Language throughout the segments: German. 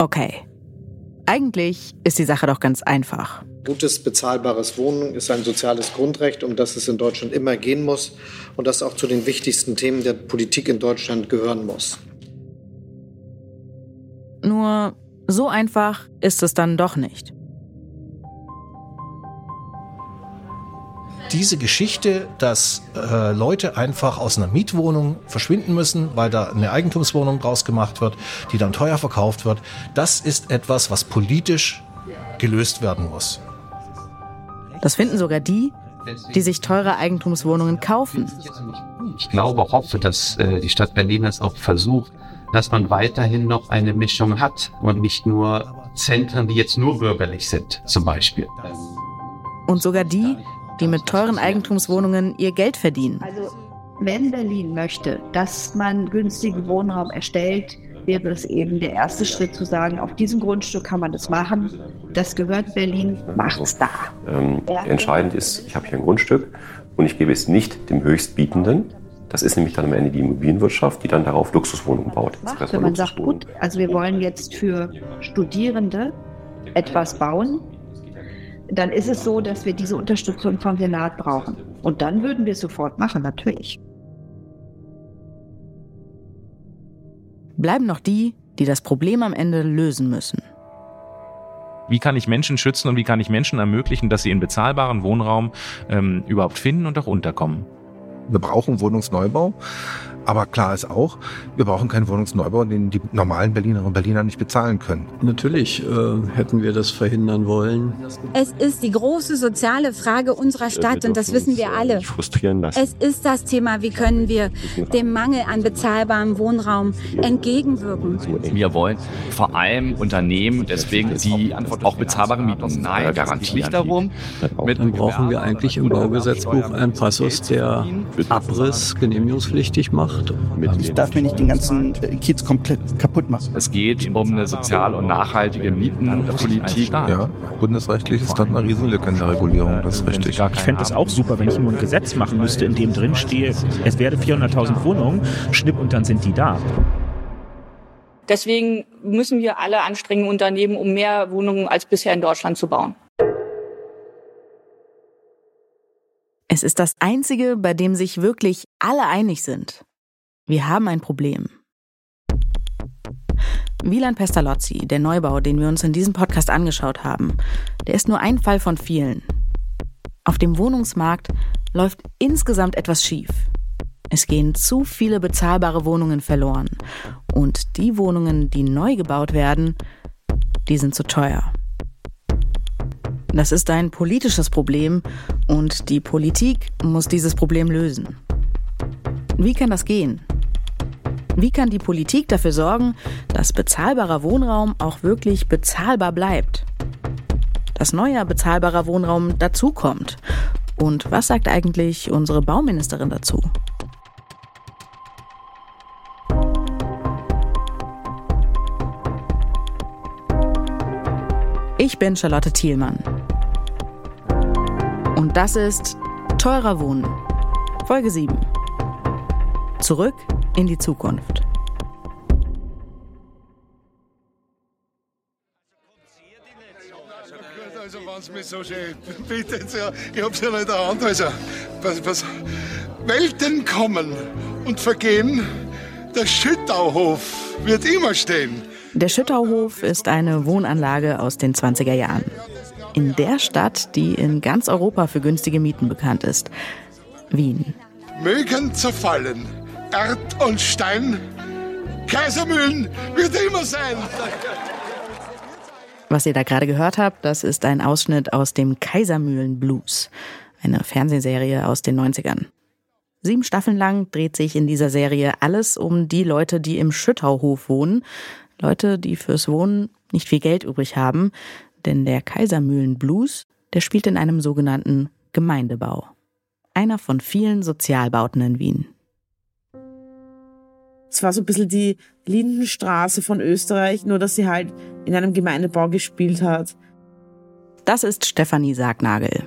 Okay. Eigentlich ist die Sache doch ganz einfach. Gutes, bezahlbares Wohnen ist ein soziales Grundrecht, um das es in Deutschland immer gehen muss und das auch zu den wichtigsten Themen der Politik in Deutschland gehören muss. Nur so einfach ist es dann doch nicht. Diese Geschichte, dass äh, Leute einfach aus einer Mietwohnung verschwinden müssen, weil da eine Eigentumswohnung draus gemacht wird, die dann teuer verkauft wird, das ist etwas, was politisch gelöst werden muss. Das finden sogar die, die sich teure Eigentumswohnungen kaufen. Ich glaube, hoffe, dass äh, die Stadt Berlin das auch versucht, dass man weiterhin noch eine Mischung hat und nicht nur Zentren, die jetzt nur bürgerlich sind, zum Beispiel. Und sogar die, die mit teuren Eigentumswohnungen ihr Geld verdienen. Also wenn Berlin möchte, dass man günstigen Wohnraum erstellt, wäre es eben der erste Schritt zu sagen, auf diesem Grundstück kann man das machen. Das gehört Berlin, macht es da. Ähm, entscheidend ist, ich habe hier ein Grundstück und ich gebe es nicht dem Höchstbietenden. Das ist nämlich dann am Ende die Immobilienwirtschaft, die dann darauf Luxuswohnungen baut. Macht, wenn man sagt, gut, also wir wollen jetzt für Studierende etwas bauen, dann ist es so, dass wir diese Unterstützung vom Senat brauchen. Und dann würden wir es sofort machen, natürlich. Bleiben noch die, die das Problem am Ende lösen müssen. Wie kann ich Menschen schützen und wie kann ich Menschen ermöglichen, dass sie in bezahlbaren Wohnraum ähm, überhaupt finden und auch unterkommen? Wir brauchen Wohnungsneubau. Aber klar ist auch, wir brauchen keinen Wohnungsneubau, den die normalen Berlinerinnen und Berliner nicht bezahlen können. Natürlich äh, hätten wir das verhindern wollen. Es ist die große soziale Frage unserer Stadt und das wissen wir alle. Frustrieren lassen. Es ist das Thema, wie können wir dem Mangel an bezahlbarem Wohnraum entgegenwirken. Wir wollen vor allem Unternehmen, deswegen die auch bezahlbare Mieten Nein, garantieren. nicht darum. Dann brauchen wir eigentlich im Baugesetzbuch einen Passus, der Abriss genehmigungspflichtig macht macht. Ich darf mir nicht den ganzen Kiez komplett kaputt machen. Es geht um eine sozial und nachhaltige Mietenpolitik. Ja, bundesrechtlich ist das eine Riesenlücke in der Regulierung, das ist richtig. Ich fände es auch super, wenn ich nur ein Gesetz machen müsste, in dem drin stehe, es werde 400.000 Wohnungen, schnipp und dann sind die da. Deswegen müssen wir alle Anstrengungen unternehmen, um mehr Wohnungen als bisher in Deutschland zu bauen. Es ist das einzige, bei dem sich wirklich alle einig sind. Wir haben ein Problem. Wieland Pestalozzi, der Neubau, den wir uns in diesem Podcast angeschaut haben, der ist nur ein Fall von vielen. Auf dem Wohnungsmarkt läuft insgesamt etwas schief. Es gehen zu viele bezahlbare Wohnungen verloren. Und die Wohnungen, die neu gebaut werden, die sind zu teuer. Das ist ein politisches Problem und die Politik muss dieses Problem lösen. Wie kann das gehen? Wie kann die Politik dafür sorgen, dass bezahlbarer Wohnraum auch wirklich bezahlbar bleibt? Dass neuer bezahlbarer Wohnraum dazukommt? Und was sagt eigentlich unsere Bauministerin dazu? Ich bin Charlotte Thielmann. Und das ist Teurer Wohnen, Folge 7. Zurück in die Zukunft. Also, wenn es mir so schön bietet, ich hab's ja nicht in der Hand. Also, was, was, Welten kommen und vergehen, der Schüttauhof wird immer stehen. Der Schüttauhof ist eine Wohnanlage aus den 20er Jahren. In der Stadt, die in ganz Europa für günstige Mieten bekannt ist. Wien. Mögen zerfallen, Erd und Stein, Kaisermühlen wird immer sein. Was ihr da gerade gehört habt, das ist ein Ausschnitt aus dem Kaisermühlen Blues, eine Fernsehserie aus den 90ern. Sieben Staffeln lang dreht sich in dieser Serie alles um die Leute, die im Schüttauhof wohnen. Leute, die fürs Wohnen nicht viel Geld übrig haben, denn der Kaisermühlen Blues, der spielt in einem sogenannten Gemeindebau. Einer von vielen Sozialbauten in Wien. Es war so ein bisschen die Lindenstraße von Österreich, nur dass sie halt in einem Gemeindebau gespielt hat. Das ist Stefanie Sargnagel.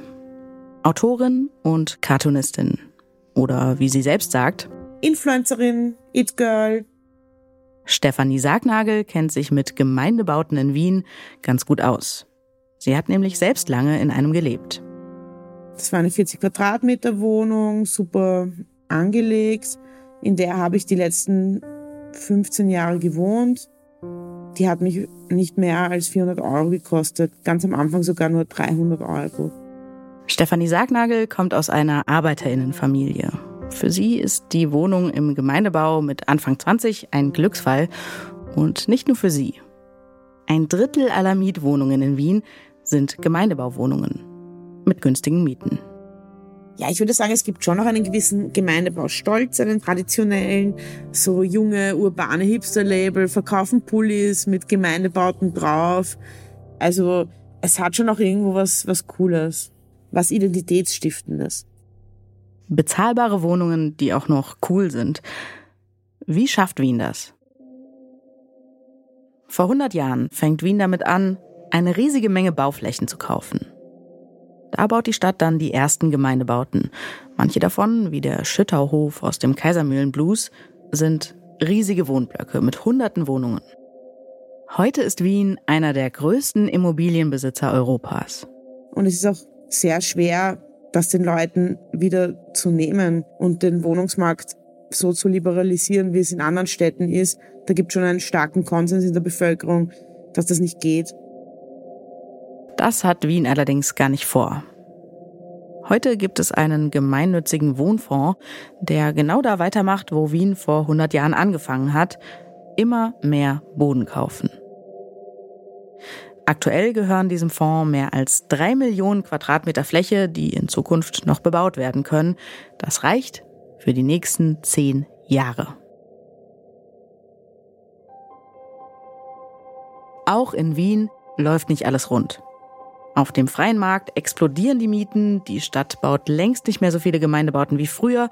Autorin und Cartoonistin. Oder wie sie selbst sagt, Influencerin, It Girl. Stefanie Sargnagel kennt sich mit Gemeindebauten in Wien ganz gut aus. Sie hat nämlich selbst lange in einem gelebt. Das war eine 40 Quadratmeter Wohnung, super angelegt. In der habe ich die letzten 15 Jahre gewohnt. Die hat mich nicht mehr als 400 Euro gekostet. Ganz am Anfang sogar nur 300 Euro. Stefanie Sargnagel kommt aus einer Arbeiterinnenfamilie. Für sie ist die Wohnung im Gemeindebau mit Anfang 20 ein Glücksfall. Und nicht nur für sie. Ein Drittel aller Mietwohnungen in Wien sind Gemeindebauwohnungen mit günstigen Mieten. Ja, ich würde sagen, es gibt schon noch einen gewissen Gemeindebaustolz, einen traditionellen, so junge, urbane Hipster-Label, verkaufen Pullis mit Gemeindebauten drauf. Also es hat schon noch irgendwo was, was Cooles, was Identitätsstiftendes. Bezahlbare Wohnungen, die auch noch cool sind. Wie schafft Wien das? Vor 100 Jahren fängt Wien damit an, eine riesige Menge Bauflächen zu kaufen. Da baut die Stadt dann die ersten Gemeindebauten. Manche davon, wie der Schüttauhof aus dem Kaisermühlenblues, sind riesige Wohnblöcke mit hunderten Wohnungen. Heute ist Wien einer der größten Immobilienbesitzer Europas. Und es ist auch sehr schwer, das den Leuten wieder zu nehmen und den Wohnungsmarkt so zu liberalisieren, wie es in anderen Städten ist. Da gibt es schon einen starken Konsens in der Bevölkerung, dass das nicht geht. Das hat Wien allerdings gar nicht vor. Heute gibt es einen gemeinnützigen Wohnfonds, der genau da weitermacht, wo Wien vor 100 Jahren angefangen hat, immer mehr Boden kaufen. Aktuell gehören diesem Fonds mehr als drei Millionen Quadratmeter Fläche, die in Zukunft noch bebaut werden können. Das reicht für die nächsten zehn Jahre. Auch in Wien läuft nicht alles rund. Auf dem freien Markt explodieren die Mieten, die Stadt baut längst nicht mehr so viele Gemeindebauten wie früher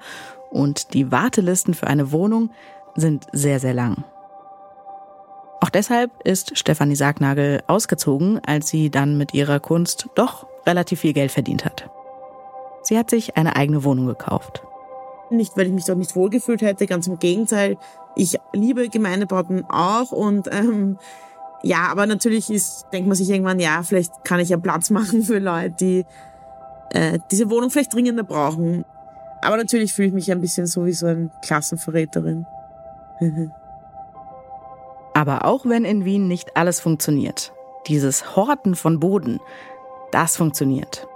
und die Wartelisten für eine Wohnung sind sehr, sehr lang. Auch deshalb ist Stefanie Sargnagel ausgezogen, als sie dann mit ihrer Kunst doch relativ viel Geld verdient hat. Sie hat sich eine eigene Wohnung gekauft. Nicht, weil ich mich dort nicht wohlgefühlt hätte, ganz im Gegenteil. Ich liebe Gemeindebauten auch und ähm, ja, aber natürlich ist, denkt man sich irgendwann, ja, vielleicht kann ich ja Platz machen für Leute, die äh, diese Wohnung vielleicht dringender brauchen. Aber natürlich fühle ich mich ein bisschen so wie so eine Klassenverräterin. aber auch wenn in Wien nicht alles funktioniert, dieses Horten von Boden, das funktioniert.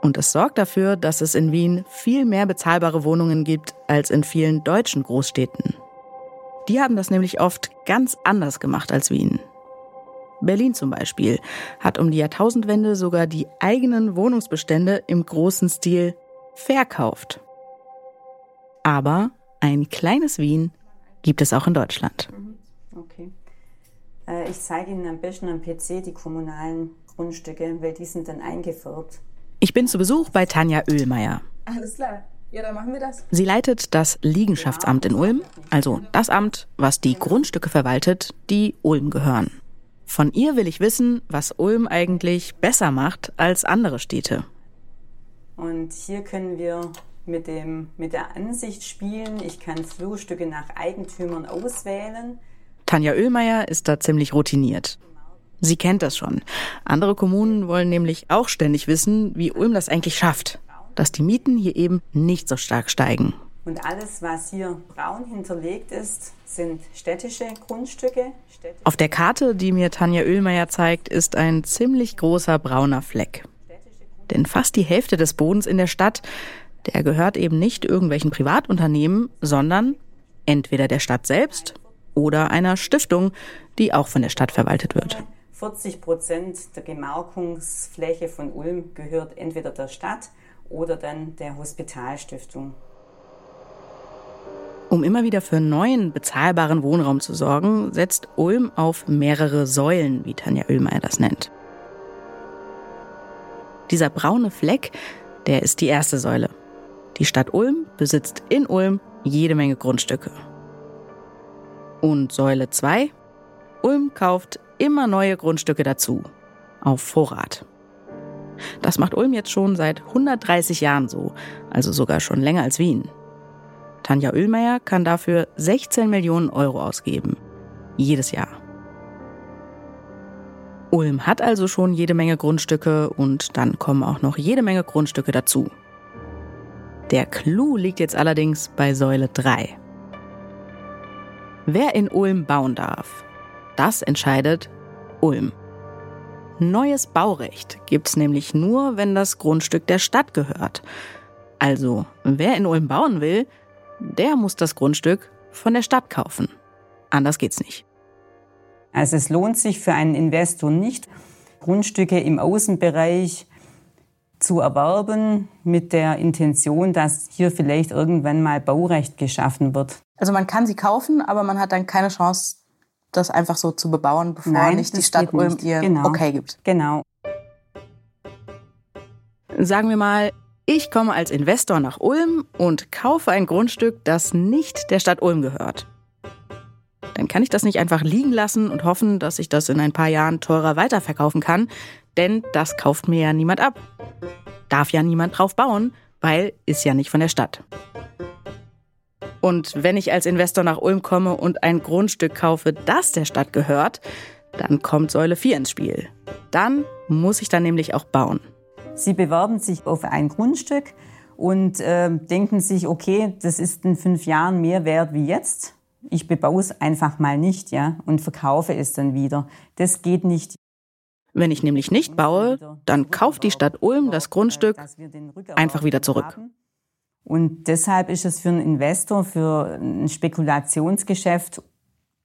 Und es sorgt dafür, dass es in Wien viel mehr bezahlbare Wohnungen gibt als in vielen deutschen Großstädten. Die haben das nämlich oft ganz anders gemacht als Wien. Berlin zum Beispiel hat um die Jahrtausendwende sogar die eigenen Wohnungsbestände im großen Stil verkauft. Aber ein kleines Wien gibt es auch in Deutschland. Mhm. Okay. Äh, ich zeige Ihnen am besten am PC die kommunalen Grundstücke, weil die sind dann eingefärbt. Ich bin zu Besuch bei Tanja Oehlmeier. Alles klar. Ja, dann machen wir das. Sie leitet das Liegenschaftsamt in Ulm, also das Amt, was die Grundstücke verwaltet, die Ulm gehören. Von ihr will ich wissen, was Ulm eigentlich besser macht als andere Städte. Und hier können wir mit, dem, mit der Ansicht spielen. Ich kann Flurstücke nach Eigentümern auswählen. Tanja Oehlmeier ist da ziemlich routiniert. Sie kennt das schon. Andere Kommunen wollen nämlich auch ständig wissen, wie Ulm das eigentlich schafft dass die Mieten hier eben nicht so stark steigen. Und alles, was hier braun hinterlegt ist, sind städtische Grundstücke. Städtische Auf der Karte, die mir Tanja Oehlmeier zeigt, ist ein ziemlich großer brauner Fleck. Denn fast die Hälfte des Bodens in der Stadt, der gehört eben nicht irgendwelchen Privatunternehmen, sondern entweder der Stadt selbst oder einer Stiftung, die auch von der Stadt verwaltet wird. 40 Prozent der Gemarkungsfläche von Ulm gehört entweder der Stadt oder dann der Hospitalstiftung. Um immer wieder für neuen, bezahlbaren Wohnraum zu sorgen, setzt Ulm auf mehrere Säulen, wie Tanja Oehlmeier das nennt. Dieser braune Fleck, der ist die erste Säule. Die Stadt Ulm besitzt in Ulm jede Menge Grundstücke. Und Säule 2, Ulm kauft immer neue Grundstücke dazu, auf Vorrat. Das macht Ulm jetzt schon seit 130 Jahren so, also sogar schon länger als Wien. Tanja Oehlmeier kann dafür 16 Millionen Euro ausgeben. Jedes Jahr. Ulm hat also schon jede Menge Grundstücke und dann kommen auch noch jede Menge Grundstücke dazu. Der Clou liegt jetzt allerdings bei Säule 3. Wer in Ulm bauen darf, das entscheidet Ulm. Neues Baurecht gibt's nämlich nur, wenn das Grundstück der Stadt gehört. Also, wer in Ulm bauen will, der muss das Grundstück von der Stadt kaufen. Anders geht's nicht. Also es lohnt sich für einen Investor nicht, Grundstücke im Außenbereich zu erwerben mit der Intention, dass hier vielleicht irgendwann mal Baurecht geschaffen wird. Also man kann sie kaufen, aber man hat dann keine Chance, das einfach so zu bebauen, bevor Nein, nicht die Stadt Ulm nicht. ihr Genau. Okay gibt. Genau. Sagen wir mal, ich komme als Investor nach Ulm und kaufe ein Grundstück, das nicht der Stadt Ulm gehört. Dann kann ich das nicht einfach liegen lassen und hoffen, dass ich das in ein paar Jahren teurer weiterverkaufen kann, denn das kauft mir ja niemand ab. Darf ja niemand drauf bauen, weil ist ja nicht von der Stadt. Und wenn ich als Investor nach Ulm komme und ein Grundstück kaufe, das der Stadt gehört, dann kommt Säule 4 ins Spiel. Dann muss ich dann nämlich auch bauen. Sie bewerben sich auf ein Grundstück und äh, denken sich, okay, das ist in fünf Jahren mehr wert wie jetzt. Ich bebaue es einfach mal nicht, ja, und verkaufe es dann wieder. Das geht nicht. Wenn ich nämlich nicht baue, dann kauft die Stadt Ulm das Grundstück einfach wieder zurück. Und deshalb ist es für einen Investor, für ein Spekulationsgeschäft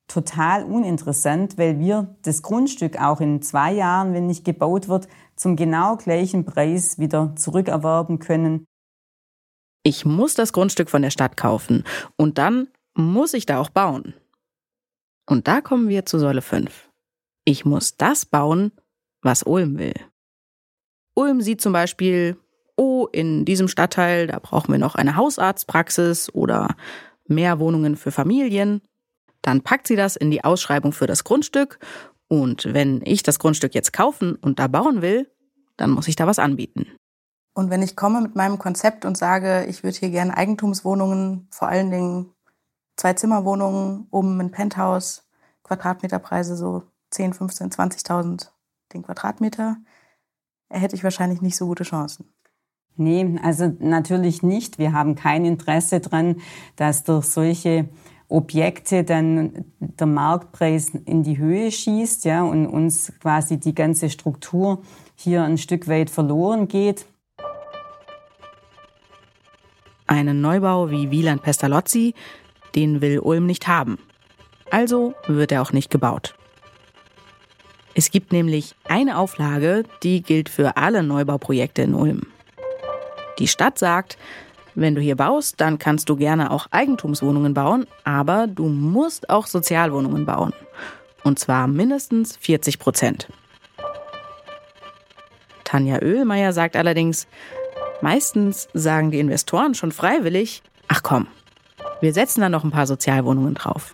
total uninteressant, weil wir das Grundstück auch in zwei Jahren, wenn nicht gebaut wird, zum genau gleichen Preis wieder zurückerwerben können. Ich muss das Grundstück von der Stadt kaufen und dann muss ich da auch bauen. Und da kommen wir zu Säule 5. Ich muss das bauen, was Ulm will. Ulm sieht zum Beispiel, oh, in diesem Stadtteil, da brauchen wir noch eine Hausarztpraxis oder mehr Wohnungen für Familien. Dann packt sie das in die Ausschreibung für das Grundstück und wenn ich das Grundstück jetzt kaufen und da bauen will, dann muss ich da was anbieten. Und wenn ich komme mit meinem Konzept und sage, ich würde hier gerne Eigentumswohnungen, vor allen Dingen Zwei-Zimmer-Wohnungen, oben ein Penthouse, Quadratmeterpreise so 10, 15, 20.000 den Quadratmeter, hätte ich wahrscheinlich nicht so gute Chancen. Nee, also natürlich nicht. Wir haben kein Interesse dran, dass durch solche Objekte dann der Marktpreis in die Höhe schießt, ja, und uns quasi die ganze Struktur hier ein Stück weit verloren geht. Einen Neubau wie Wieland Pestalozzi, den will Ulm nicht haben. Also wird er auch nicht gebaut. Es gibt nämlich eine Auflage, die gilt für alle Neubauprojekte in Ulm. Die Stadt sagt, wenn du hier baust, dann kannst du gerne auch Eigentumswohnungen bauen, aber du musst auch Sozialwohnungen bauen. Und zwar mindestens 40 Prozent. Tanja Oehlmeier sagt allerdings, meistens sagen die Investoren schon freiwillig, ach komm, wir setzen da noch ein paar Sozialwohnungen drauf.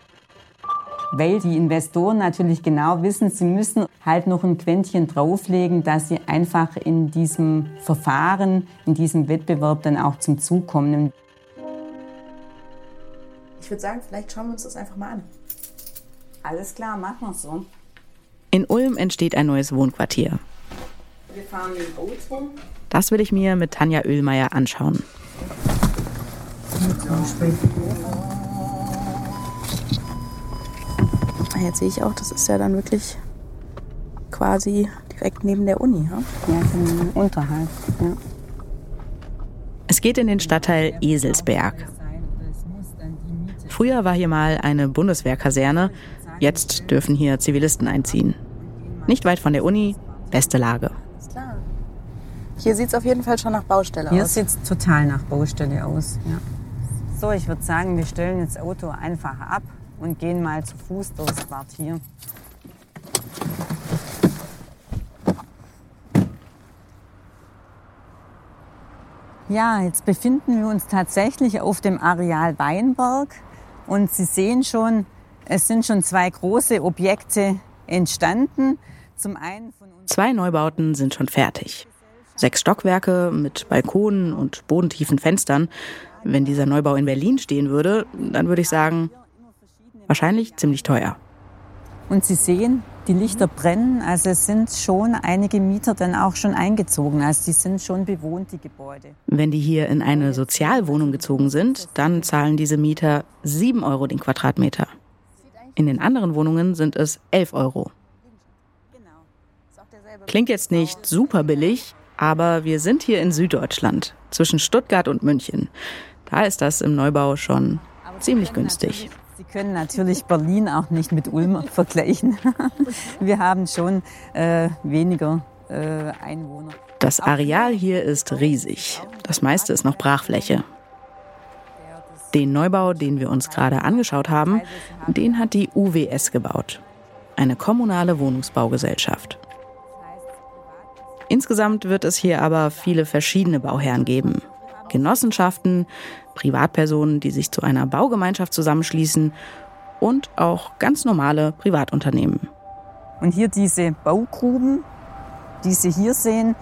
Weil die Investoren natürlich genau wissen, sie müssen halt noch ein Quäntchen drauflegen, dass sie einfach in diesem Verfahren, in diesem Wettbewerb dann auch zum Zug kommen. Ich würde sagen, vielleicht schauen wir uns das einfach mal an. Alles klar, machen wir so. In Ulm entsteht ein neues Wohnquartier. Wir fahren mit dem Auto. Das will ich mir mit Tanja Oehlmeier anschauen. Jetzt sehe ich auch, das ist ja dann wirklich quasi direkt neben der Uni. Ja, ja unterhalb. Ja. Es geht in den Stadtteil Eselsberg. Früher war hier mal eine Bundeswehrkaserne, jetzt dürfen hier Zivilisten einziehen. Nicht weit von der Uni, beste Lage. Hier sieht es auf jeden Fall schon nach Baustelle Hier aus. sieht es total nach Baustelle aus. Ja. So, ich würde sagen, wir stellen jetzt das Auto einfach ab und gehen mal zu Fuß durchs Quartier. Ja, jetzt befinden wir uns tatsächlich auf dem Areal Weinberg und Sie sehen schon, es sind schon zwei große Objekte entstanden. Zum einen von Zwei Neubauten sind schon fertig. Sechs Stockwerke mit Balkonen und bodentiefen Fenstern. Wenn dieser Neubau in Berlin stehen würde, dann würde ich sagen, wahrscheinlich ziemlich teuer. Und Sie sehen, die Lichter brennen, also es sind schon einige Mieter dann auch schon eingezogen, also die sind schon bewohnt, die Gebäude. Wenn die hier in eine Sozialwohnung gezogen sind, dann zahlen diese Mieter 7 Euro den Quadratmeter. In den anderen Wohnungen sind es 11 Euro. Klingt jetzt nicht super billig, aber wir sind hier in Süddeutschland, zwischen Stuttgart und München. Da ist das im Neubau schon ziemlich günstig. Sie können natürlich Berlin auch nicht mit Ulm vergleichen. Wir haben schon äh, weniger äh, Einwohner. Das Areal hier ist riesig. Das meiste ist noch Brachfläche. Den Neubau, den wir uns gerade angeschaut haben, den hat die UWS gebaut. Eine kommunale Wohnungsbaugesellschaft. Insgesamt wird es hier aber viele verschiedene Bauherren geben. Genossenschaften, Privatpersonen, die sich zu einer Baugemeinschaft zusammenschließen und auch ganz normale Privatunternehmen. Und hier diese Baugruben, die Sie hier sehen,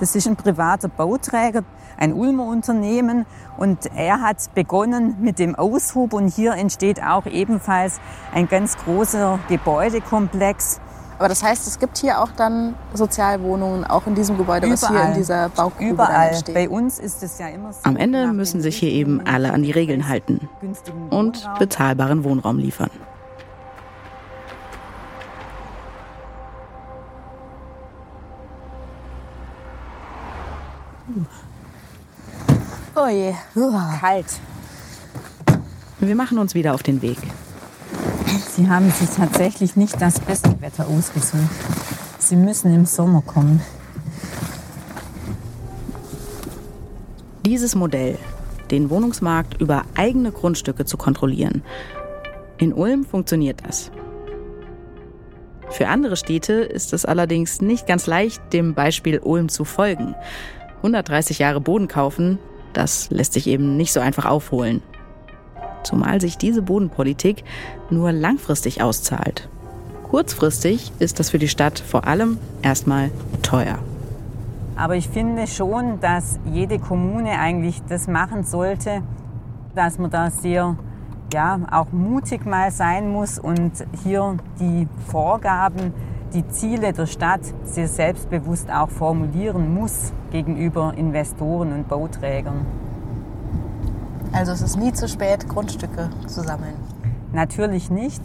das ist ein privater Bauträger, ein Ulmer Unternehmen und er hat begonnen mit dem Aushub. Und hier entsteht auch ebenfalls ein ganz großer Gebäudekomplex aber das heißt, es gibt hier auch dann Sozialwohnungen, auch in diesem Gebäude, Überall. was hier in dieser Baugrube Überall. steht. Bei uns ist es ja immer so. Am Ende müssen sich hier eben alle an die Regeln halten und bezahlbaren Wohnraum liefern. Oh je, kalt. Wir machen uns wieder auf den Weg. Sie haben sich tatsächlich nicht das beste Wetter ausgesucht. Sie müssen im Sommer kommen. Dieses Modell, den Wohnungsmarkt über eigene Grundstücke zu kontrollieren. In Ulm funktioniert das. Für andere Städte ist es allerdings nicht ganz leicht, dem Beispiel Ulm zu folgen. 130 Jahre Boden kaufen, das lässt sich eben nicht so einfach aufholen zumal sich diese Bodenpolitik nur langfristig auszahlt. Kurzfristig ist das für die Stadt vor allem erstmal teuer. Aber ich finde schon, dass jede Kommune eigentlich das machen sollte, dass man da sehr ja, auch mutig mal sein muss und hier die Vorgaben, die Ziele der Stadt sehr selbstbewusst auch formulieren muss gegenüber Investoren und Bauträgern. Also es ist nie zu spät, Grundstücke zu sammeln. Natürlich nicht.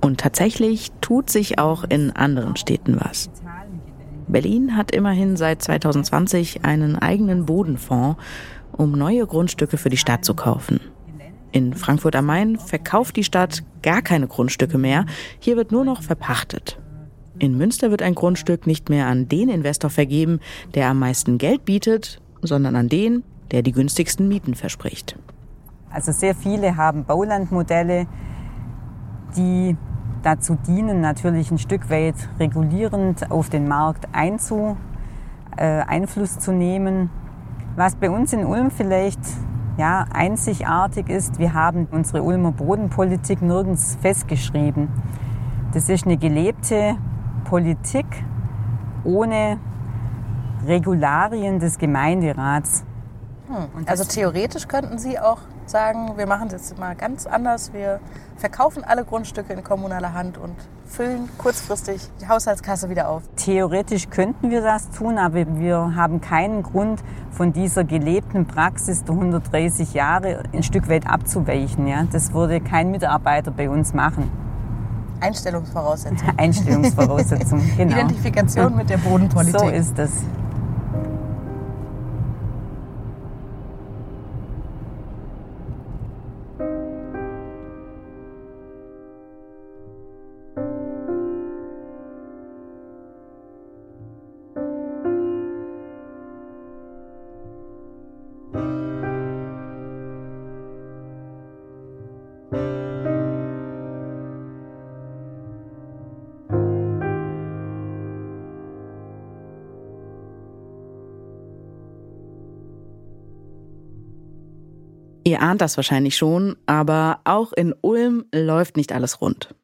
Und tatsächlich tut sich auch in anderen Städten was. Berlin hat immerhin seit 2020 einen eigenen Bodenfonds, um neue Grundstücke für die Stadt zu kaufen. In Frankfurt am Main verkauft die Stadt gar keine Grundstücke mehr, hier wird nur noch verpachtet. In Münster wird ein Grundstück nicht mehr an den Investor vergeben, der am meisten Geld bietet, sondern an den, der die günstigsten Mieten verspricht. Also sehr viele haben Baulandmodelle, die dazu dienen, natürlich ein Stück weit regulierend auf den Markt einzu, äh, Einfluss zu nehmen. Was bei uns in Ulm vielleicht ja, einzigartig ist, wir haben unsere Ulmer Bodenpolitik nirgends festgeschrieben. Das ist eine gelebte Politik ohne Regularien des Gemeinderats. Hm. Also theoretisch könnten Sie auch sagen, wir machen es jetzt mal ganz anders. Wir verkaufen alle Grundstücke in kommunaler Hand und füllen kurzfristig die Haushaltskasse wieder auf. Theoretisch könnten wir das tun, aber wir haben keinen Grund, von dieser gelebten Praxis der 130 Jahre ein Stück weit abzuweichen. Ja? Das würde kein Mitarbeiter bei uns machen. Einstellungsvoraussetzung. Einstellungsvoraussetzung, genau. Identifikation mit der Bodenpolitik. So ist es. Ihr ahnt das wahrscheinlich schon, aber auch in Ulm läuft nicht alles rund.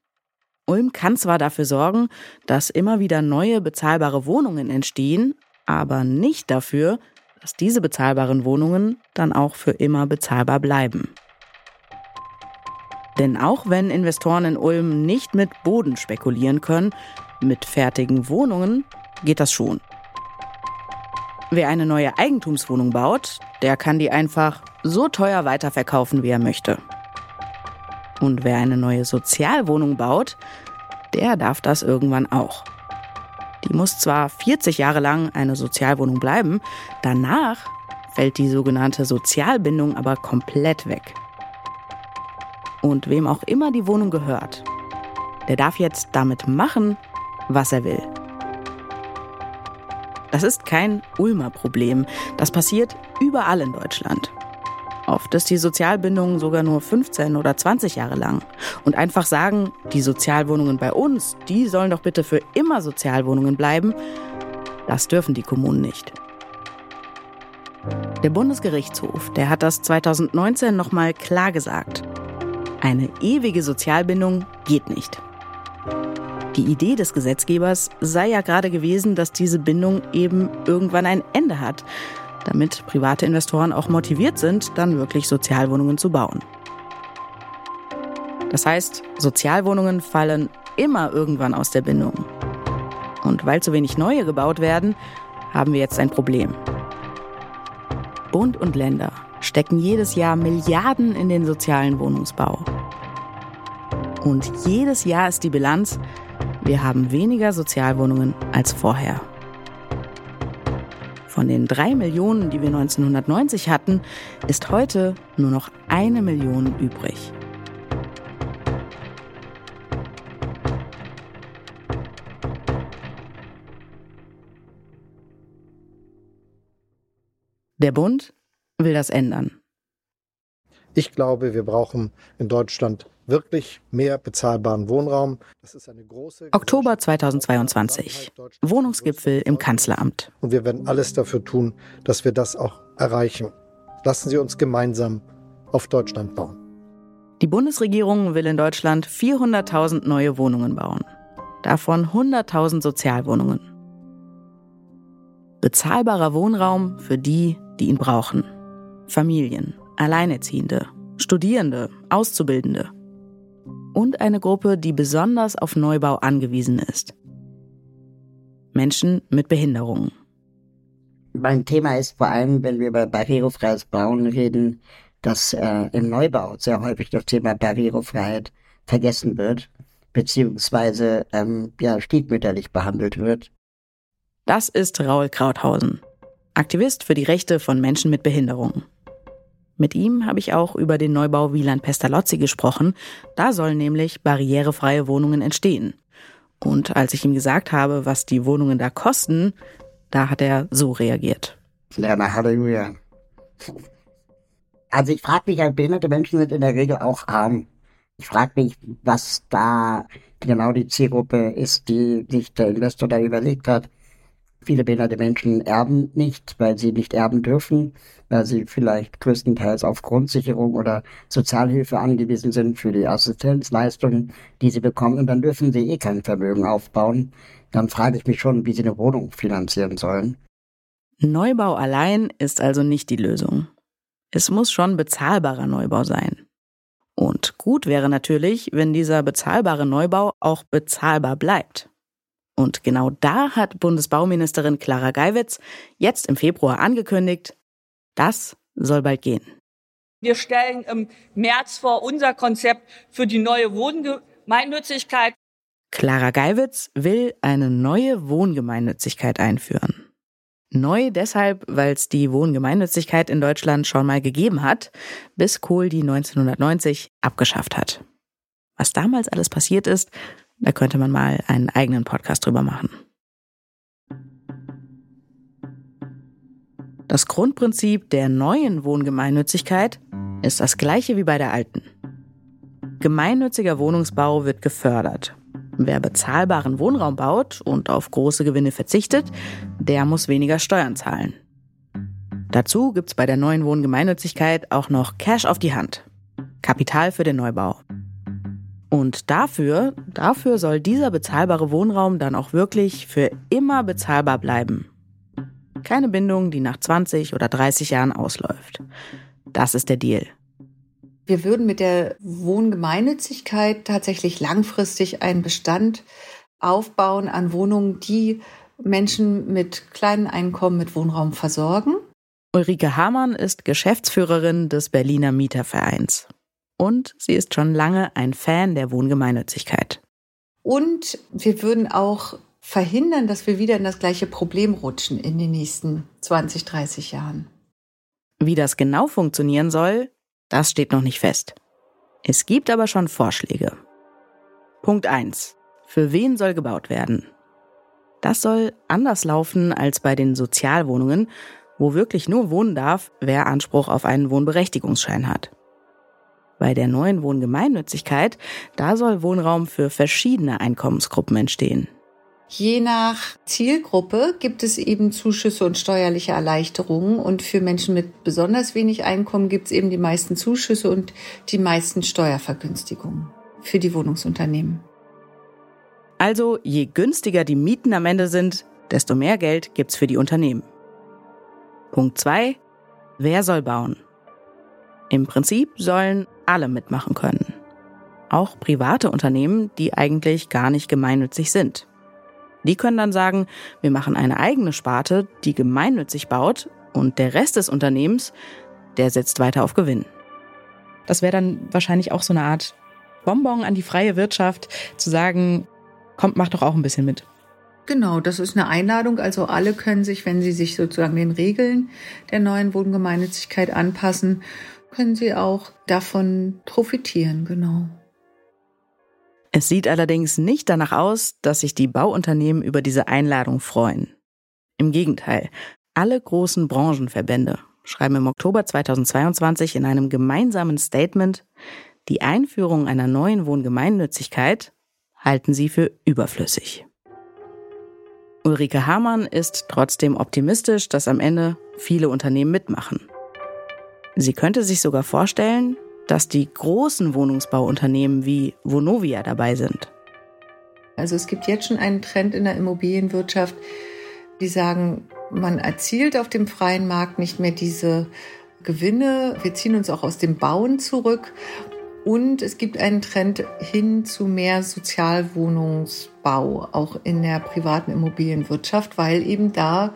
Ulm kann zwar dafür sorgen, dass immer wieder neue bezahlbare Wohnungen entstehen, aber nicht dafür, dass diese bezahlbaren Wohnungen dann auch für immer bezahlbar bleiben. Denn auch wenn Investoren in Ulm nicht mit Boden spekulieren können, mit fertigen Wohnungen geht das schon. Wer eine neue Eigentumswohnung baut, der kann die einfach so teuer weiterverkaufen, wie er möchte. Und wer eine neue Sozialwohnung baut, der darf das irgendwann auch. Die muss zwar 40 Jahre lang eine Sozialwohnung bleiben, danach fällt die sogenannte Sozialbindung aber komplett weg. Und wem auch immer die Wohnung gehört, der darf jetzt damit machen, was er will. Das ist kein Ulmer Problem. Das passiert überall in Deutschland. Oft ist die Sozialbindung sogar nur 15 oder 20 Jahre lang. Und einfach sagen, die Sozialwohnungen bei uns, die sollen doch bitte für immer Sozialwohnungen bleiben, das dürfen die Kommunen nicht. Der Bundesgerichtshof, der hat das 2019 nochmal klar gesagt. Eine ewige Sozialbindung geht nicht. Die Idee des Gesetzgebers sei ja gerade gewesen, dass diese Bindung eben irgendwann ein Ende hat damit private Investoren auch motiviert sind, dann wirklich Sozialwohnungen zu bauen. Das heißt, Sozialwohnungen fallen immer irgendwann aus der Bindung. Und weil zu wenig neue gebaut werden, haben wir jetzt ein Problem. Bund und Länder stecken jedes Jahr Milliarden in den sozialen Wohnungsbau. Und jedes Jahr ist die Bilanz, wir haben weniger Sozialwohnungen als vorher. Von den drei Millionen, die wir 1990 hatten, ist heute nur noch eine Million übrig. Der Bund will das ändern. Ich glaube, wir brauchen in Deutschland wirklich mehr bezahlbaren Wohnraum. Oktober 2022. Wohnungsgipfel im Kanzleramt. Und wir werden alles dafür tun, dass wir das auch erreichen. Lassen Sie uns gemeinsam auf Deutschland bauen. Die Bundesregierung will in Deutschland 400.000 neue Wohnungen bauen. Davon 100.000 Sozialwohnungen. Bezahlbarer Wohnraum für die, die ihn brauchen. Familien, Alleinerziehende, Studierende, Auszubildende und eine Gruppe, die besonders auf Neubau angewiesen ist. Menschen mit Behinderungen. Mein Thema ist vor allem, wenn wir über barrierefreies Bauen reden, dass äh, im Neubau sehr häufig das Thema Barrierefreiheit vergessen wird, beziehungsweise ähm, ja, stiefmütterlich behandelt wird. Das ist Raul Krauthausen, Aktivist für die Rechte von Menschen mit Behinderungen. Mit ihm habe ich auch über den Neubau Wieland Pestalozzi gesprochen. Da sollen nämlich barrierefreie Wohnungen entstehen. Und als ich ihm gesagt habe, was die Wohnungen da kosten, da hat er so reagiert. Na Halleluja. Also ich frage mich, behinderte Menschen sind in der Regel auch arm. Ich frage mich, was da genau die Zielgruppe ist, die sich der Investor da überlegt hat. Viele behinderte Menschen erben nicht, weil sie nicht erben dürfen, weil sie vielleicht größtenteils auf Grundsicherung oder Sozialhilfe angewiesen sind für die Assistenzleistungen, die sie bekommen. Und dann dürfen sie eh kein Vermögen aufbauen. Dann frage ich mich schon, wie sie eine Wohnung finanzieren sollen. Neubau allein ist also nicht die Lösung. Es muss schon bezahlbarer Neubau sein. Und gut wäre natürlich, wenn dieser bezahlbare Neubau auch bezahlbar bleibt. Und genau da hat Bundesbauministerin Clara Geiwitz jetzt im Februar angekündigt, das soll bald gehen. Wir stellen im März vor unser Konzept für die neue Wohngemeinnützigkeit. Clara Geiwitz will eine neue Wohngemeinnützigkeit einführen. Neu deshalb, weil es die Wohngemeinnützigkeit in Deutschland schon mal gegeben hat, bis Kohl die 1990 abgeschafft hat. Was damals alles passiert ist, da könnte man mal einen eigenen Podcast drüber machen. Das Grundprinzip der neuen Wohngemeinnützigkeit ist das gleiche wie bei der alten. Gemeinnütziger Wohnungsbau wird gefördert. Wer bezahlbaren Wohnraum baut und auf große Gewinne verzichtet, der muss weniger Steuern zahlen. Dazu gibt's bei der neuen Wohngemeinnützigkeit auch noch Cash auf die Hand. Kapital für den Neubau. Und dafür, dafür soll dieser bezahlbare Wohnraum dann auch wirklich für immer bezahlbar bleiben. Keine Bindung, die nach 20 oder 30 Jahren ausläuft. Das ist der Deal. Wir würden mit der Wohngemeinnützigkeit tatsächlich langfristig einen Bestand aufbauen an Wohnungen, die Menschen mit kleinen Einkommen mit Wohnraum versorgen. Ulrike Hamann ist Geschäftsführerin des Berliner Mietervereins. Und sie ist schon lange ein Fan der Wohngemeinnützigkeit. Und wir würden auch verhindern, dass wir wieder in das gleiche Problem rutschen in den nächsten 20, 30 Jahren. Wie das genau funktionieren soll, das steht noch nicht fest. Es gibt aber schon Vorschläge. Punkt 1. Für wen soll gebaut werden? Das soll anders laufen als bei den Sozialwohnungen, wo wirklich nur wohnen darf, wer Anspruch auf einen Wohnberechtigungsschein hat. Bei der neuen Wohngemeinnützigkeit, da soll Wohnraum für verschiedene Einkommensgruppen entstehen. Je nach Zielgruppe gibt es eben Zuschüsse und steuerliche Erleichterungen. Und für Menschen mit besonders wenig Einkommen gibt es eben die meisten Zuschüsse und die meisten Steuervergünstigungen für die Wohnungsunternehmen. Also je günstiger die Mieten am Ende sind, desto mehr Geld gibt's für die Unternehmen. Punkt 2. Wer soll bauen? Im Prinzip sollen alle mitmachen können. Auch private Unternehmen, die eigentlich gar nicht gemeinnützig sind. Die können dann sagen, wir machen eine eigene Sparte, die gemeinnützig baut und der Rest des Unternehmens, der setzt weiter auf Gewinn. Das wäre dann wahrscheinlich auch so eine Art Bonbon an die freie Wirtschaft, zu sagen, kommt, macht doch auch ein bisschen mit. Genau, das ist eine Einladung. Also alle können sich, wenn sie sich sozusagen den Regeln der neuen Wohngemeinnützigkeit anpassen, können sie auch davon profitieren, genau. Es sieht allerdings nicht danach aus, dass sich die Bauunternehmen über diese Einladung freuen. Im Gegenteil, alle großen Branchenverbände schreiben im Oktober 2022 in einem gemeinsamen Statement, die Einführung einer neuen Wohngemeinnützigkeit halten sie für überflüssig. Ulrike Hamann ist trotzdem optimistisch, dass am Ende viele Unternehmen mitmachen. Sie könnte sich sogar vorstellen, dass die großen Wohnungsbauunternehmen wie Vonovia dabei sind. Also es gibt jetzt schon einen Trend in der Immobilienwirtschaft, die sagen, man erzielt auf dem freien Markt nicht mehr diese Gewinne. Wir ziehen uns auch aus dem Bauen zurück. Und es gibt einen Trend hin zu mehr Sozialwohnungsbau, auch in der privaten Immobilienwirtschaft, weil eben da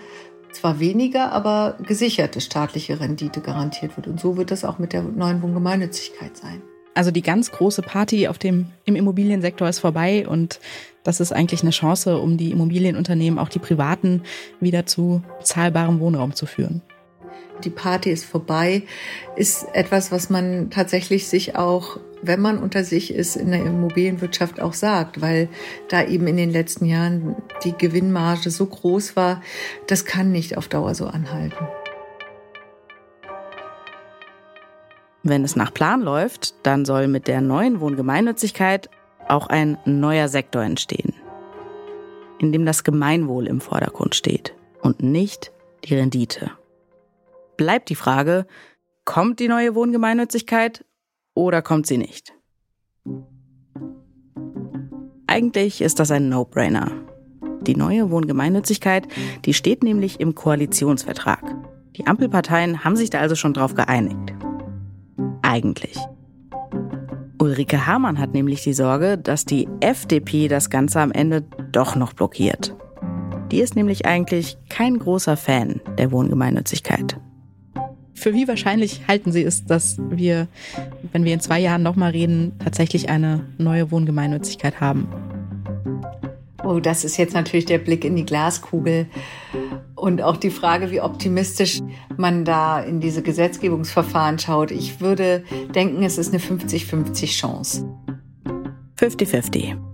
zwar weniger, aber gesicherte staatliche Rendite garantiert wird. Und so wird das auch mit der neuen Wohngemeinnützigkeit sein. Also die ganz große Party auf dem, im Immobiliensektor ist vorbei und das ist eigentlich eine Chance, um die Immobilienunternehmen, auch die privaten, wieder zu zahlbarem Wohnraum zu führen. Die Party ist vorbei, ist etwas, was man tatsächlich sich auch wenn man unter sich ist, in der Immobilienwirtschaft auch sagt, weil da eben in den letzten Jahren die Gewinnmarge so groß war, das kann nicht auf Dauer so anhalten. Wenn es nach Plan läuft, dann soll mit der neuen Wohngemeinnützigkeit auch ein neuer Sektor entstehen, in dem das Gemeinwohl im Vordergrund steht und nicht die Rendite. Bleibt die Frage, kommt die neue Wohngemeinnützigkeit oder kommt sie nicht? Eigentlich ist das ein No-Brainer. Die neue Wohngemeinnützigkeit, die steht nämlich im Koalitionsvertrag. Die Ampelparteien haben sich da also schon drauf geeinigt. Eigentlich. Ulrike Hamann hat nämlich die Sorge, dass die FDP das Ganze am Ende doch noch blockiert. Die ist nämlich eigentlich kein großer Fan der Wohngemeinnützigkeit. Für wie wahrscheinlich halten Sie es, dass wir, wenn wir in zwei Jahren nochmal reden, tatsächlich eine neue Wohngemeinnützigkeit haben? Oh, das ist jetzt natürlich der Blick in die Glaskugel und auch die Frage, wie optimistisch man da in diese Gesetzgebungsverfahren schaut. Ich würde denken, es ist eine 50-50 Chance. 50-50.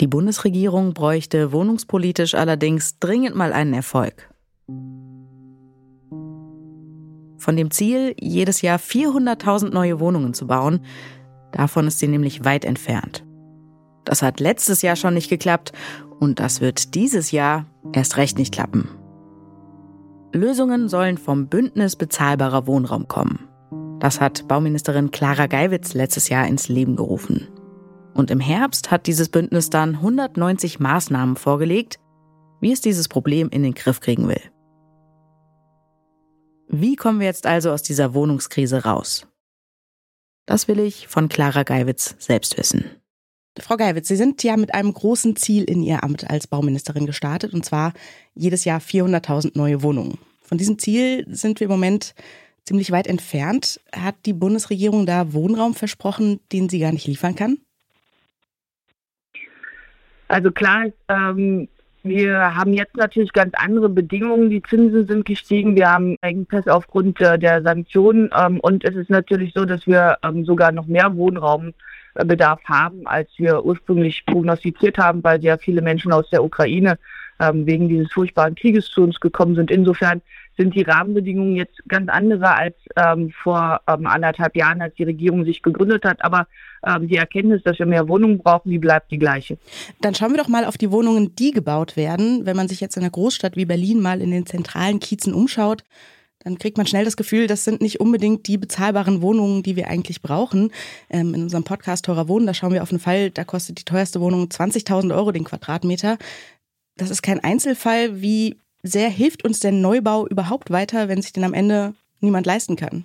Die Bundesregierung bräuchte wohnungspolitisch allerdings dringend mal einen Erfolg. Von dem Ziel, jedes Jahr 400.000 neue Wohnungen zu bauen, davon ist sie nämlich weit entfernt. Das hat letztes Jahr schon nicht geklappt und das wird dieses Jahr erst recht nicht klappen. Lösungen sollen vom Bündnis bezahlbarer Wohnraum kommen. Das hat Bauministerin Clara Geiwitz letztes Jahr ins Leben gerufen. Und im Herbst hat dieses Bündnis dann 190 Maßnahmen vorgelegt, wie es dieses Problem in den Griff kriegen will. Wie kommen wir jetzt also aus dieser Wohnungskrise raus? Das will ich von Clara Geiwitz selbst wissen. Frau Geiwitz, Sie sind ja mit einem großen Ziel in Ihr Amt als Bauministerin gestartet, und zwar jedes Jahr 400.000 neue Wohnungen. Von diesem Ziel sind wir im Moment ziemlich weit entfernt. Hat die Bundesregierung da Wohnraum versprochen, den sie gar nicht liefern kann? Also klar, ähm, wir haben jetzt natürlich ganz andere Bedingungen. Die Zinsen sind gestiegen. Wir haben Engpässe aufgrund äh, der Sanktionen. Ähm, und es ist natürlich so, dass wir ähm, sogar noch mehr Wohnraumbedarf haben, als wir ursprünglich prognostiziert haben, weil sehr viele Menschen aus der Ukraine ähm, wegen dieses furchtbaren Krieges zu uns gekommen sind. Insofern sind die Rahmenbedingungen jetzt ganz andere als ähm, vor ähm, anderthalb Jahren, als die Regierung sich gegründet hat. Aber ähm, die Erkenntnis, dass wir mehr Wohnungen brauchen, die bleibt die gleiche. Dann schauen wir doch mal auf die Wohnungen, die gebaut werden. Wenn man sich jetzt in einer Großstadt wie Berlin mal in den zentralen Kiezen umschaut, dann kriegt man schnell das Gefühl, das sind nicht unbedingt die bezahlbaren Wohnungen, die wir eigentlich brauchen. Ähm, in unserem Podcast Teurer Wohnen, da schauen wir auf einen Fall, da kostet die teuerste Wohnung 20.000 Euro den Quadratmeter. Das ist kein Einzelfall. Wie sehr hilft uns der Neubau überhaupt weiter, wenn sich den am Ende niemand leisten kann?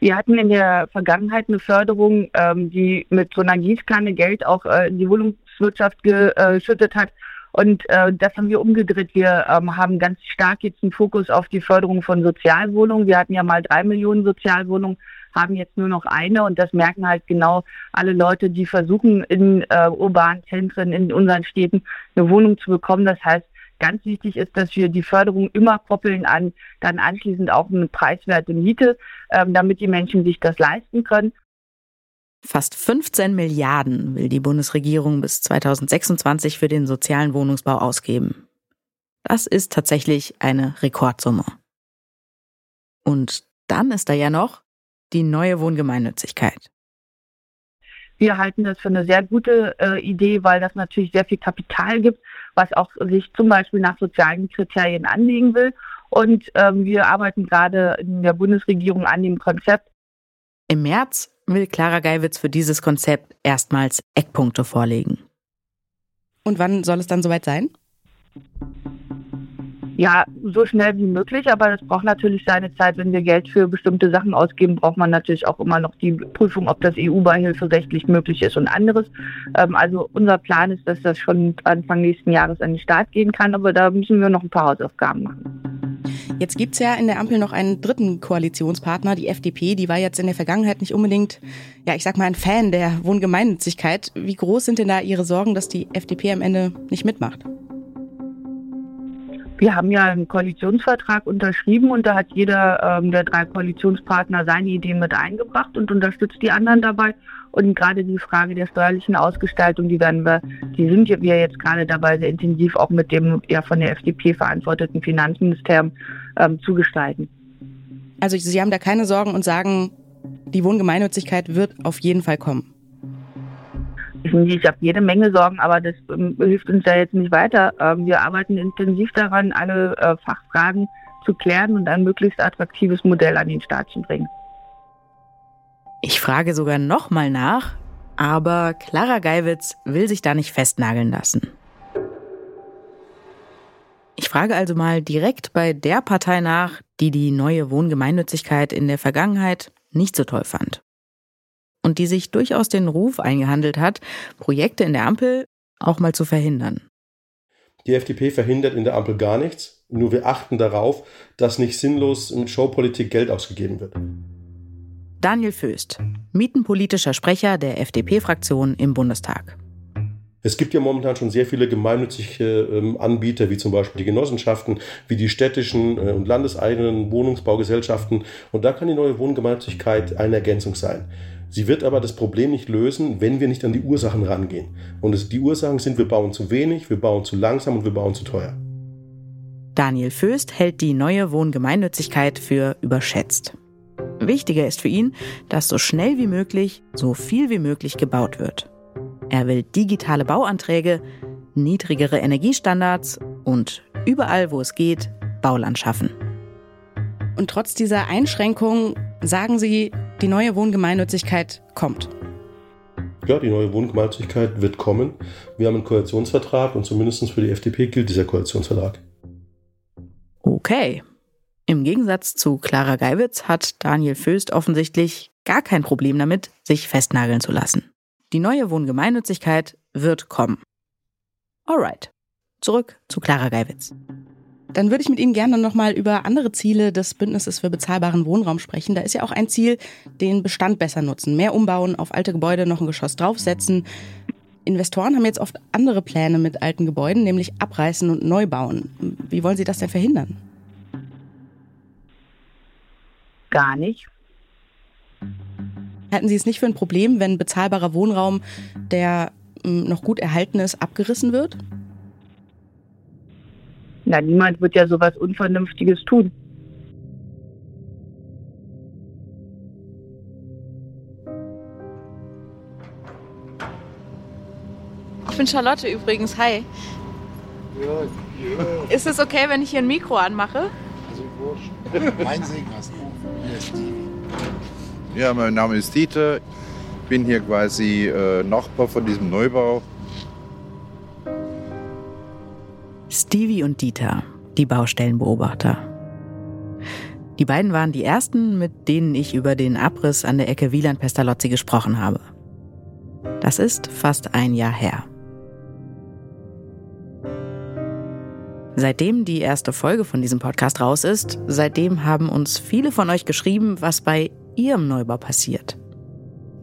Wir hatten in der Vergangenheit eine Förderung, ähm, die mit so einer Gießkanne Geld auch äh, in die Wohnungswirtschaft geschüttet hat. Und äh, das haben wir umgedreht. Wir ähm, haben ganz stark jetzt einen Fokus auf die Förderung von Sozialwohnungen. Wir hatten ja mal drei Millionen Sozialwohnungen, haben jetzt nur noch eine. Und das merken halt genau alle Leute, die versuchen, in äh, urbanen Zentren, in unseren Städten eine Wohnung zu bekommen. Das heißt, Ganz wichtig ist, dass wir die Förderung immer koppeln an dann anschließend auch eine preiswerte Miete, ähm, damit die Menschen sich das leisten können. Fast 15 Milliarden will die Bundesregierung bis 2026 für den sozialen Wohnungsbau ausgeben. Das ist tatsächlich eine Rekordsumme. Und dann ist da ja noch die neue Wohngemeinnützigkeit. Wir halten das für eine sehr gute äh, Idee, weil das natürlich sehr viel Kapital gibt, was auch sich zum Beispiel nach sozialen Kriterien anlegen will. Und ähm, wir arbeiten gerade in der Bundesregierung an dem Konzept. Im März will Clara Geiwitz für dieses Konzept erstmals Eckpunkte vorlegen. Und wann soll es dann soweit sein? Ja, so schnell wie möglich, aber das braucht natürlich seine Zeit. Wenn wir Geld für bestimmte Sachen ausgeben, braucht man natürlich auch immer noch die Prüfung, ob das EU-Beihilfe rechtlich möglich ist und anderes. Ähm, also unser Plan ist, dass das schon Anfang nächsten Jahres an den Start gehen kann, aber da müssen wir noch ein paar Hausaufgaben machen. Jetzt gibt's ja in der Ampel noch einen dritten Koalitionspartner, die FDP. Die war jetzt in der Vergangenheit nicht unbedingt, ja, ich sag mal, ein Fan der Wohngemeinnützigkeit. Wie groß sind denn da Ihre Sorgen, dass die FDP am Ende nicht mitmacht? Wir haben ja einen Koalitionsvertrag unterschrieben und da hat jeder ähm, der drei Koalitionspartner seine Ideen mit eingebracht und unterstützt die anderen dabei. Und gerade die Frage der steuerlichen Ausgestaltung, die werden wir, die sind wir jetzt gerade dabei, sehr intensiv auch mit dem ja von der FDP verantworteten Finanzministerium ähm, zu gestalten. Also Sie haben da keine Sorgen und sagen, die Wohngemeinnützigkeit wird auf jeden Fall kommen. Ich habe jede Menge Sorgen, aber das ähm, hilft uns ja jetzt nicht weiter. Ähm, wir arbeiten intensiv daran, alle äh, Fachfragen zu klären und ein möglichst attraktives Modell an den Start zu bringen. Ich frage sogar nochmal nach, aber Clara Geiwitz will sich da nicht festnageln lassen. Ich frage also mal direkt bei der Partei nach, die die neue Wohngemeinnützigkeit in der Vergangenheit nicht so toll fand und die sich durchaus den Ruf eingehandelt hat, Projekte in der Ampel auch mal zu verhindern. Die FDP verhindert in der Ampel gar nichts, nur wir achten darauf, dass nicht sinnlos mit Showpolitik Geld ausgegeben wird. Daniel Föst, mietenpolitischer Sprecher der FDP-Fraktion im Bundestag. Es gibt ja momentan schon sehr viele gemeinnützige ähm, Anbieter, wie zum Beispiel die Genossenschaften, wie die städtischen äh, und landeseigenen Wohnungsbaugesellschaften. Und da kann die neue Wohngemeinnützigkeit eine Ergänzung sein. Sie wird aber das Problem nicht lösen, wenn wir nicht an die Ursachen rangehen. Und es, die Ursachen sind, wir bauen zu wenig, wir bauen zu langsam und wir bauen zu teuer. Daniel Föst hält die neue Wohngemeinnützigkeit für überschätzt. Wichtiger ist für ihn, dass so schnell wie möglich, so viel wie möglich gebaut wird. Er will digitale Bauanträge, niedrigere Energiestandards und überall, wo es geht, Bauland schaffen. Und trotz dieser Einschränkungen sagen Sie, die neue Wohngemeinnützigkeit kommt. ja, die neue Wohngemeinnützigkeit wird kommen. Wir haben einen Koalitionsvertrag und zumindest für die FDP gilt dieser Koalitionsvertrag. Okay. Im Gegensatz zu Clara Geiwitz hat Daniel Föst offensichtlich gar kein Problem damit, sich festnageln zu lassen. Die neue Wohngemeinnützigkeit wird kommen. Alright. Zurück zu Clara Geiwitz. Dann würde ich mit Ihnen gerne nochmal über andere Ziele des Bündnisses für bezahlbaren Wohnraum sprechen. Da ist ja auch ein Ziel, den Bestand besser nutzen. Mehr umbauen, auf alte Gebäude noch ein Geschoss draufsetzen. Investoren haben jetzt oft andere Pläne mit alten Gebäuden, nämlich abreißen und neu bauen. Wie wollen Sie das denn verhindern? Gar nicht. Halten Sie es nicht für ein Problem, wenn bezahlbarer Wohnraum, der hm, noch gut erhalten ist, abgerissen wird? Na, niemand wird ja sowas Unvernünftiges tun. Ich bin Charlotte übrigens. Hi. Ja, ja. Ist es okay, wenn ich hier ein Mikro anmache? Also wurscht. Mein Segen hast du. Ja, mein Name ist Dieter. Ich bin hier quasi äh, Nachbar von diesem Neubau. Stevie und Dieter, die Baustellenbeobachter. Die beiden waren die ersten, mit denen ich über den Abriss an der Ecke Wieland-Pestalozzi gesprochen habe. Das ist fast ein Jahr her. Seitdem die erste Folge von diesem Podcast raus ist, seitdem haben uns viele von euch geschrieben, was bei ihrem Neubau passiert.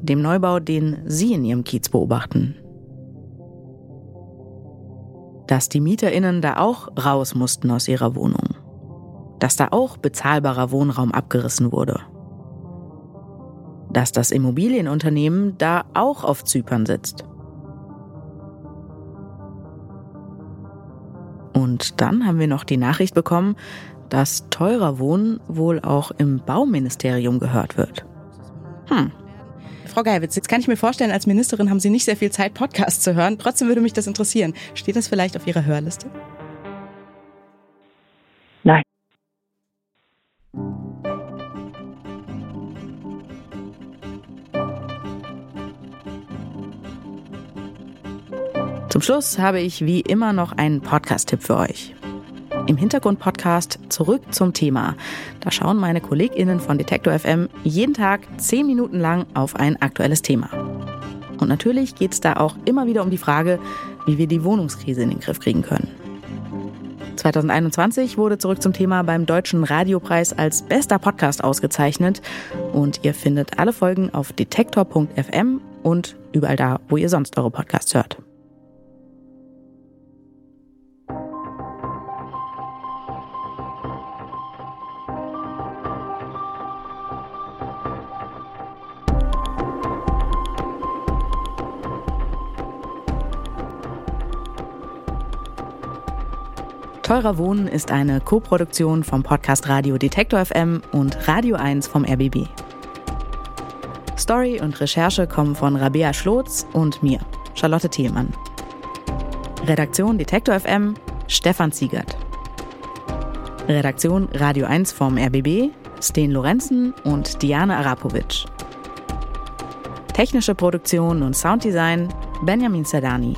Dem Neubau, den sie in ihrem Kiez beobachten. Dass die MieterInnen da auch raus mussten aus ihrer Wohnung. Dass da auch bezahlbarer Wohnraum abgerissen wurde. Dass das Immobilienunternehmen da auch auf Zypern sitzt. Und dann haben wir noch die Nachricht bekommen, dass teurer Wohnen wohl auch im Bauministerium gehört wird. Hm. Frau Geiwitz, jetzt kann ich mir vorstellen, als Ministerin haben Sie nicht sehr viel Zeit, Podcasts zu hören. Trotzdem würde mich das interessieren. Steht das vielleicht auf Ihrer Hörliste? Nein. Zum Schluss habe ich wie immer noch einen Podcast-Tipp für euch. Im Hintergrund-Podcast Zurück zum Thema. Da schauen meine KollegInnen von Detektor FM jeden Tag zehn Minuten lang auf ein aktuelles Thema. Und natürlich geht es da auch immer wieder um die Frage, wie wir die Wohnungskrise in den Griff kriegen können. 2021 wurde Zurück zum Thema beim Deutschen Radiopreis als bester Podcast ausgezeichnet. Und ihr findet alle Folgen auf detektor.fm und überall da, wo ihr sonst eure Podcasts hört. Teurer Wohnen ist eine Koproduktion vom Podcast Radio Detektor FM und Radio 1 vom RBB. Story und Recherche kommen von Rabea Schlotz und mir, Charlotte Thielmann. Redaktion Detektor FM, Stefan Ziegert. Redaktion Radio 1 vom RBB, Sten Lorenzen und Diana Arapovic. Technische Produktion und Sounddesign Benjamin Sedani.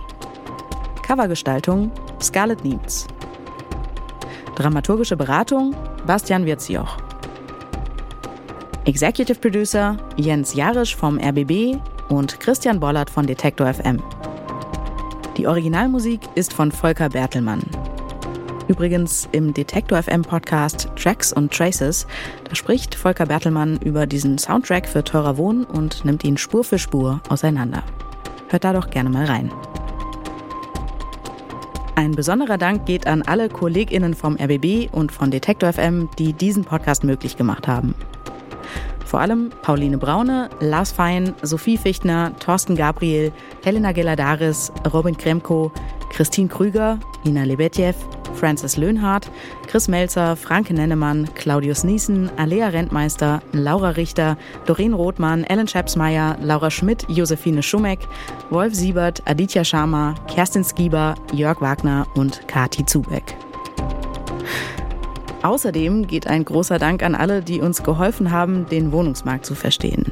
Covergestaltung Scarlett Nietz. Dramaturgische Beratung Bastian Wirzioch. Executive Producer Jens Jarisch vom RBB und Christian Bollert von Detektor FM. Die Originalmusik ist von Volker Bertelmann. Übrigens im Detektor FM Podcast Tracks und Traces, da spricht Volker Bertelmann über diesen Soundtrack für teurer Wohnen und nimmt ihn Spur für Spur auseinander. Hört da doch gerne mal rein. Ein besonderer Dank geht an alle KollegInnen vom RBB und von Detektor FM, die diesen Podcast möglich gemacht haben. Vor allem Pauline Braune, Lars Fein, Sophie Fichtner, Thorsten Gabriel, Helena Geladaris, Robin Kremko, Christine Krüger, Nina Lebetjew, Francis Löhnhardt, Chris Melzer, Franke Nennemann, Claudius Niesen, Alea Rentmeister, Laura Richter, Doreen Rothmann, Ellen Schepsmeier, Laura Schmidt, Josephine Schumeck, Wolf Siebert, Aditya Sharma, Kerstin Skieber, Jörg Wagner und Kati Zubeck. Außerdem geht ein großer Dank an alle, die uns geholfen haben, den Wohnungsmarkt zu verstehen.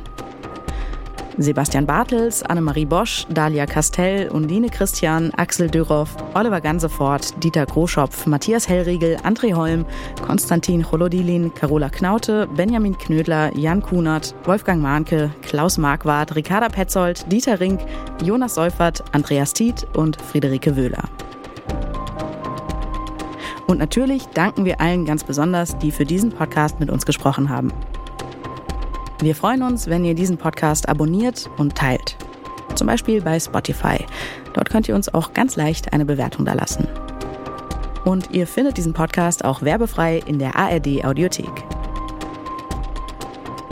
Sebastian Bartels, Annemarie Bosch, Dalia Castell, Undine Christian, Axel Dürhoff, Oliver Gansefort, Dieter Groschopf, Matthias Hellriegel, André Holm, Konstantin Cholodilin, Carola Knaute, Benjamin Knödler, Jan Kunert, Wolfgang Mahnke, Klaus Marquardt, Ricarda Petzold, Dieter Rink, Jonas Seufert, Andreas Tiet und Friederike Wöhler. Und natürlich danken wir allen ganz besonders, die für diesen Podcast mit uns gesprochen haben. Wir freuen uns, wenn ihr diesen Podcast abonniert und teilt. Zum Beispiel bei Spotify. Dort könnt ihr uns auch ganz leicht eine Bewertung da lassen. Und ihr findet diesen Podcast auch werbefrei in der ARD Audiothek.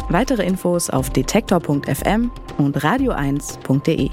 Weitere Infos auf detektor.fm und radio1.de.